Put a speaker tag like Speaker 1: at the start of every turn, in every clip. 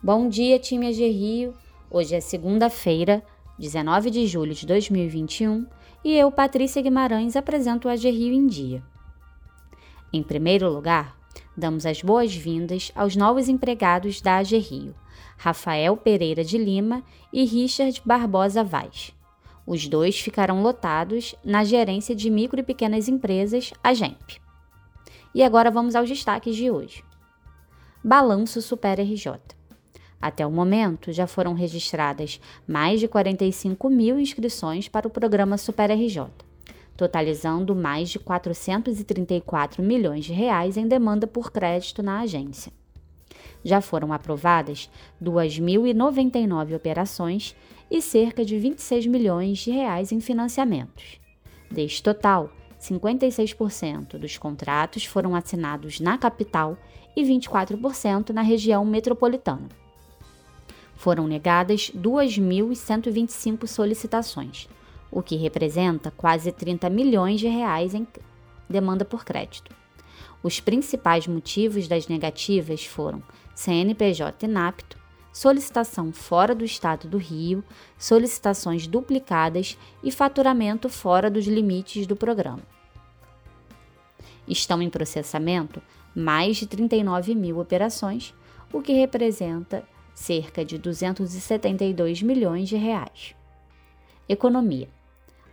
Speaker 1: Bom dia, time AG Rio. Hoje é segunda-feira, 19 de julho de 2021, e eu, Patrícia Guimarães, apresento o AG Rio em Dia. Em primeiro lugar, damos as boas-vindas aos novos empregados da AG Rio, Rafael Pereira de Lima e Richard Barbosa Vaz. Os dois ficarão lotados na gerência de micro e pequenas empresas, a GEMP. E agora vamos aos destaques de hoje. Balanço Super RJ. Até o momento, já foram registradas mais de 45 mil inscrições para o programa Super RJ, totalizando mais de 434 milhões de reais em demanda por crédito na agência. Já foram aprovadas 2.099 operações e cerca de 26 milhões de reais em financiamentos. Deste total, 56% dos contratos foram assinados na capital e 24% na região metropolitana foram negadas 2.125 solicitações, o que representa quase 30 milhões de reais em demanda por crédito. Os principais motivos das negativas foram CNPJ inapto, solicitação fora do estado do Rio, solicitações duplicadas e faturamento fora dos limites do programa. Estão em processamento mais de 39 mil operações, o que representa cerca de 272 milhões de reais. Economia.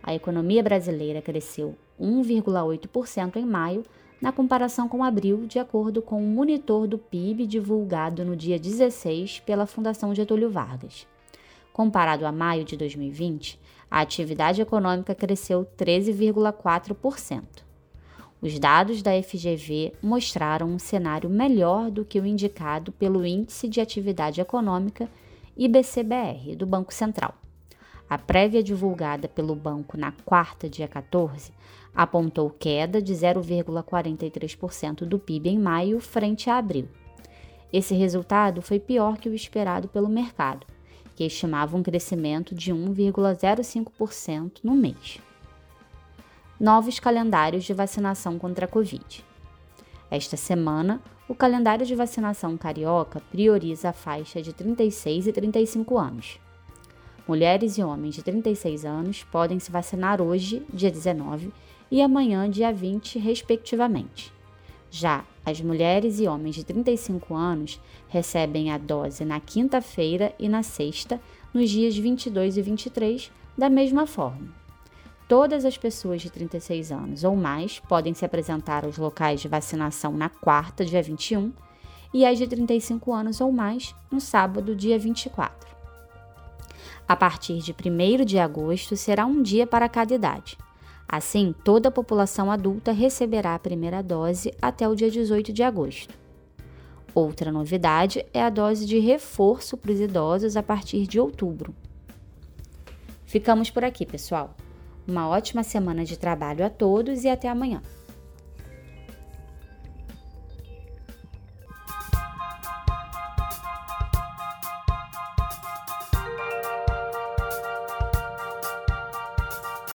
Speaker 1: A economia brasileira cresceu 1,8% em maio, na comparação com abril, de acordo com o um monitor do PIB divulgado no dia 16 pela Fundação Getúlio Vargas. Comparado a maio de 2020, a atividade econômica cresceu 13,4%. Os dados da FGV mostraram um cenário melhor do que o indicado pelo Índice de Atividade Econômica IBCBR do Banco Central. A prévia divulgada pelo banco na quarta, dia 14, apontou queda de 0,43% do PIB em maio frente a abril. Esse resultado foi pior que o esperado pelo mercado, que estimava um crescimento de 1,05% no mês novos calendários de vacinação contra a Covid. Esta semana, o calendário de vacinação carioca prioriza a faixa de 36 e 35 anos. Mulheres e homens de 36 anos podem se vacinar hoje, dia 19, e amanhã, dia 20, respectivamente. Já as mulheres e homens de 35 anos recebem a dose na quinta-feira e na sexta, nos dias 22 e 23, da mesma forma. Todas as pessoas de 36 anos ou mais podem se apresentar aos locais de vacinação na quarta, dia 21, e as de 35 anos ou mais no sábado, dia 24. A partir de 1 de agosto será um dia para cada idade. Assim, toda a população adulta receberá a primeira dose até o dia 18 de agosto. Outra novidade é a dose de reforço para os idosos a partir de outubro. Ficamos por aqui, pessoal. Uma ótima semana de trabalho a todos e até amanhã.